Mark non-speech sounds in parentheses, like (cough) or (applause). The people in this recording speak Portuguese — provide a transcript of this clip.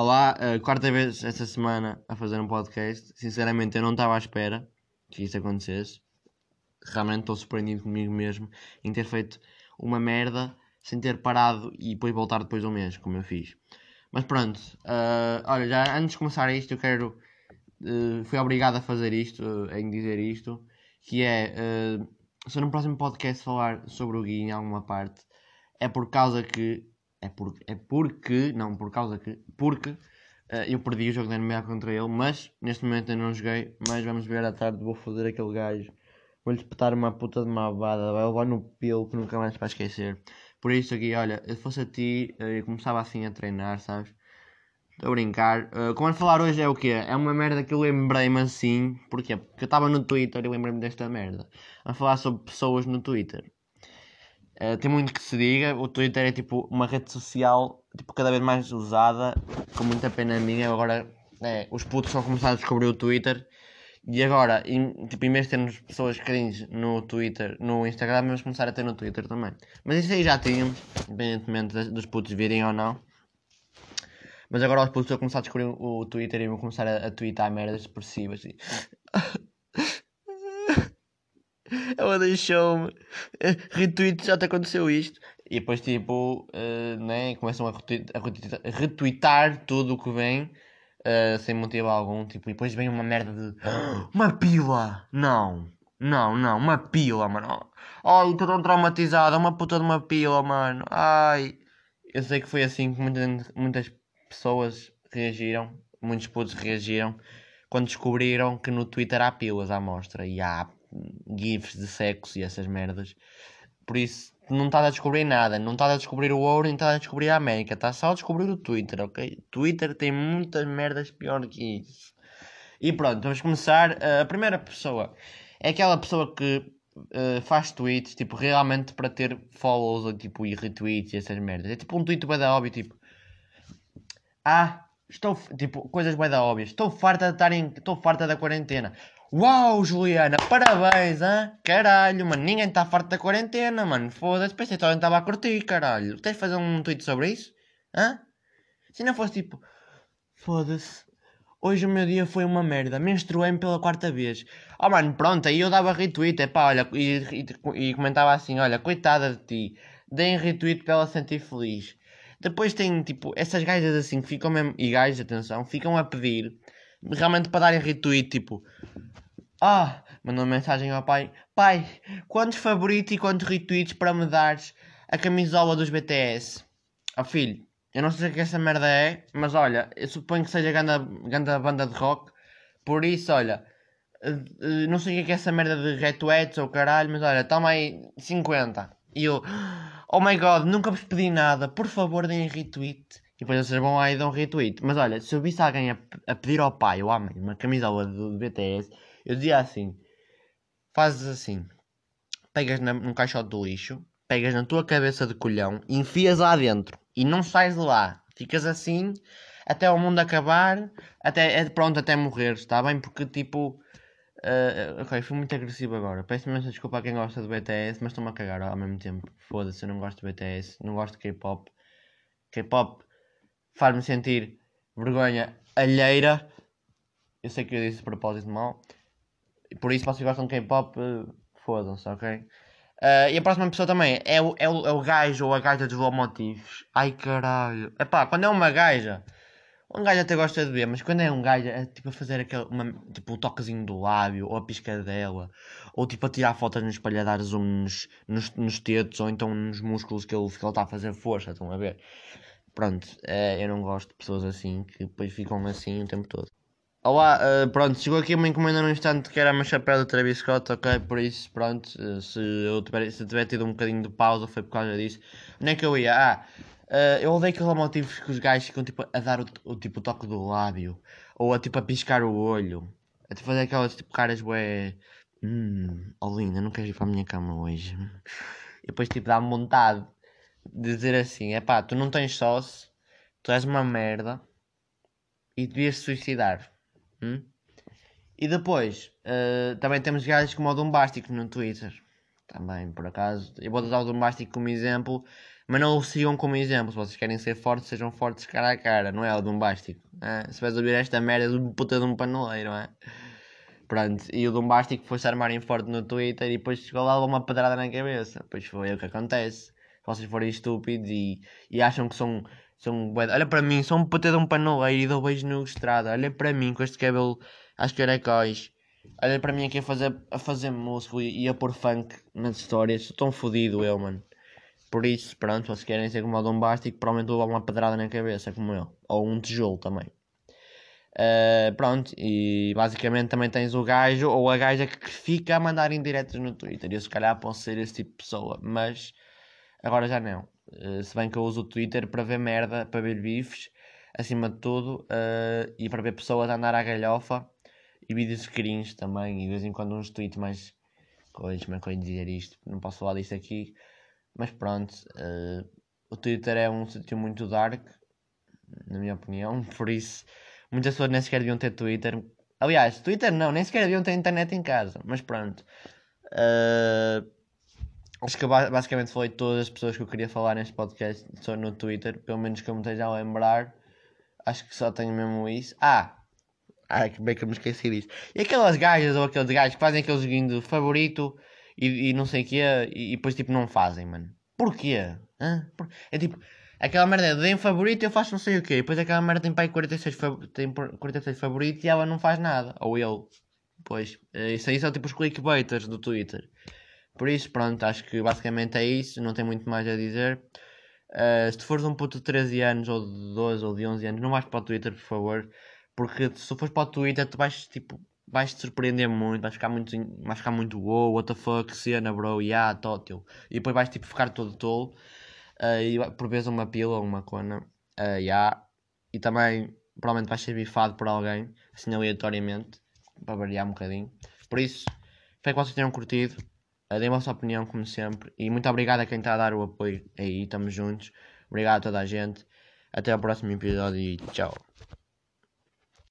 Olá, uh, quarta vez esta semana a fazer um podcast. Sinceramente, eu não estava à espera que isso acontecesse. Realmente estou surpreendido comigo mesmo em ter feito uma merda sem ter parado e depois voltar depois de um mês, como eu fiz. Mas pronto, uh, olha, já antes de começar isto, eu quero. Uh, fui obrigado a fazer isto, uh, em dizer isto, que é. Uh, se no próximo podcast falar sobre o Gui em alguma parte, é por causa que é, por, é porque, não por causa que, porque uh, eu perdi o jogo da NBA contra ele, mas neste momento ainda não joguei, mas vamos ver à tarde, vou fazer aquele gajo, vou-lhe espetar uma puta de uma abada, vai levar no pelo que nunca mais vai esquecer. Por isso aqui, olha, se fosse a ti, uh, eu começava assim a treinar, sabes? Estou a brincar. Uh, como vamos falar hoje é o quê? É uma merda que eu lembrei-me assim. Porquê? Porque eu estava no Twitter e lembrei-me desta merda. A falar sobre pessoas no Twitter. Uh, tem muito que se diga. O Twitter é tipo uma rede social tipo, cada vez mais usada, com muita pena minha. Agora é, os putos estão a começar a descobrir o Twitter. E agora, em, tipo, em vez de termos pessoas cringe no Twitter, no Instagram, vamos começar a ter no Twitter também. Mas isso aí já tínhamos, independentemente dos putos virem ou não. Mas agora os putos a começar a descobrir o Twitter e vão começar a, a merdas expressivas. E... (laughs) Ela deixou-me. Eh, retweet, já te aconteceu isto. E depois, tipo, uh, né, começam a retweetar, tudo o que vem uh, sem motivo algum. Tipo, e depois vem uma merda de. Uma pila! Não! Não, não, uma pila, mano. Ai, estou tão traumatizada. Uma puta de uma pila, mano. Ai. Eu sei que foi assim que muitas, muitas pessoas reagiram. Muitos putos reagiram quando descobriram que no Twitter há pilas à mostra. E há GIFs de sexo e essas merdas. Por isso, não estás a descobrir nada. Não estás a descobrir o ouro, nem estás a descobrir a América. Estás só a descobrir o Twitter, ok? Twitter tem muitas merdas pior que isso. E pronto, vamos começar. a primeira pessoa é aquela pessoa que uh, faz tweets, tipo, realmente para ter follows ou, tipo, e retweets e essas merdas. É tipo um tweet bem da óbvio, tipo... Ah, estou... Tipo, coisas bem da óbvias. Estou farta de estar em... Estou farta da quarentena. Uau, Juliana, parabéns, hein? Caralho, mano, ninguém está farto da quarentena, mano. Foda-se, pensei que estava a curtir, caralho. Queres fazer um tweet sobre isso? Hã? Se não fosse tipo, foda-se. Hoje o meu dia foi uma merda. Menstruei-me pela quarta vez. Oh, mano, pronto, aí eu dava retweet, é pá, olha, e, e, e, comentava assim: olha, coitada de ti, deem retweet para ela sentir feliz. Depois tem, tipo, essas gajas assim que ficam mesmo, e gajas, atenção, ficam a pedir realmente para darem retweet, tipo, ah, mandou uma mensagem ao pai: Pai, quantos favoritos e quantos retweets para me dares a camisola dos BTS? Ó oh, filho, eu não sei o que essa merda é, mas olha, eu suponho que seja ganda, ganda banda de rock. Por isso, olha, eh, eh, não sei o que é essa merda de retweets ou caralho, mas olha, toma aí 50. E eu, oh my god, nunca vos pedi nada, por favor deem retweet. E depois vocês vão lá e dão retweet. Mas olha, se eu visse alguém a, a pedir ao pai ou à mãe uma camisola do, do BTS eu dizia assim: fazes assim, pegas na, num caixote do lixo, pegas na tua cabeça de colhão, enfias lá dentro e não sais de lá. Ficas assim até o mundo acabar, até, é, pronto, até morrer, está bem? Porque tipo. Uh, ok, fui muito agressivo agora. Peço imensa desculpa a quem gosta do BTS, mas estou-me a cagar ao mesmo tempo. Foda-se, eu não gosto de BTS, não gosto de K-pop. K-pop faz-me sentir vergonha alheira. Eu sei que eu disse de propósito mal. Por isso, vocês gostam de K-pop, uh, fodam-se, ok? Uh, e a próxima pessoa também é o, é, o, é o gajo ou a gaja dos lomotivos. Ai caralho. Epá, quando é uma gaja, um gajo até gosta de ver, mas quando é um gajo, é tipo a fazer aquele, uma, tipo o toquezinho do lábio, ou a piscadela, ou tipo a tirar fotos no espelho a dar zoom nos, nos, nos tetos, ou então nos músculos que ele, está a fazer força, estão a ver? Pronto, uh, eu não gosto de pessoas assim que depois ficam assim o tempo todo. Olá, uh, pronto, chegou aqui uma encomenda no instante que era uma chapéu da Travis Scott, ok? Por isso, pronto, uh, se eu tiver, se tiver tido um bocadinho de pausa foi por causa disso. Onde é que eu ia? Ah, uh, eu odeio aqueles motivos que os gajos ficam tipo a dar o, o, tipo, toque do lábio, ou a tipo a piscar o olho, a tipo, fazer aquelas tipo caras bué. Hum, oh linda, não queres ir para a minha cama hoje? E depois tipo dá-me vontade de dizer assim: é pá, tu não tens sócio, tu és uma merda e devias suicidar. Hum? E depois, uh, também temos gajos como o Dombástico no Twitter. Também, por acaso. Eu vou usar o Dombástico como exemplo, Mas não o sigam como exemplo. Se vocês querem ser fortes, sejam fortes cara a cara, não é o bombástico. É? Se vais ouvir esta merda do puta de um paneleiro, é? Pronto, e o Bombástico foi-se armarem forte no Twitter e depois chegou lá levou uma pedrada na cabeça. Pois foi o que acontece. Se vocês forem estúpidos e, e acham que são. são olha para mim, sou um puta de um paneleiro e dou beijo no estrada. Olha para mim com este cabelo às caracóis. Olha para mim aqui a fazer, a fazer músico e, e a pôr funk nas histórias. Estou tão fodido eu, mano. Por isso, pronto, se querem ser como o Bombástico, provavelmente vou levar uma pedrada na cabeça, como eu. Ou um tijolo também. Uh, pronto, e basicamente também tens o gajo ou a gaja que fica a mandar indiretos no Twitter. Eu se calhar posso ser esse tipo de pessoa, mas agora já não. Uh, se bem que eu uso o Twitter para ver merda, para ver bifes, acima de tudo, uh, e para ver pessoas a andar à galhofa e vídeos screens também, e de vez em quando uns tweets mais coisas, mas coisa dizer isto, não posso falar disto aqui, mas pronto, o Twitter é um sítio muito dark, na minha opinião, (laughs) por isso Muitas pessoas nem sequer deviam ter Twitter. Aliás, Twitter não, nem sequer deviam ter internet em casa. Mas pronto. Uh, acho que basicamente falei todas as pessoas que eu queria falar neste podcast só no Twitter. Pelo menos que eu me esteja a lembrar. Acho que só tenho mesmo isso. Ah! Ai, que bem que eu me esqueci disso. E aquelas gajas ou aqueles gajos que fazem aquele joguinho favorito e, e não sei o quê e, e, depois tipo não fazem, mano. Porquê? Por... É tipo, Aquela merda é deem favorito eu faço não sei o quê. Depois aquela merda tem pai 46, tem 46 favoritos e ela não faz nada. Ou ele. Pois. Eh, isso aí são tipo os clickbaiters do Twitter. Por isso, pronto, acho que basicamente é isso. Não tem muito mais a dizer. Uh, se tu fores um puto de 13 anos, ou de 12, ou de 11 anos, não vais para o Twitter, por favor. Porque se tu fores para o Twitter, tu vais, tipo, vais te surpreender muito. Vais ficar muito, vais ficar muito wow, what the fuck, cena, bro, yeah, tótil. E depois vais, tipo, ficar todo tolo uh, e por vezes uma pila ou uma cona, uh, yeah. e também provavelmente vai ser bifado por alguém, assim aleatoriamente, para variar um bocadinho. Por isso, espero que vocês tenham curtido, uh, deem a vossa opinião como sempre, e muito obrigado a quem está a dar o apoio aí, estamos juntos, obrigado a toda a gente, até ao próximo episódio e tchau.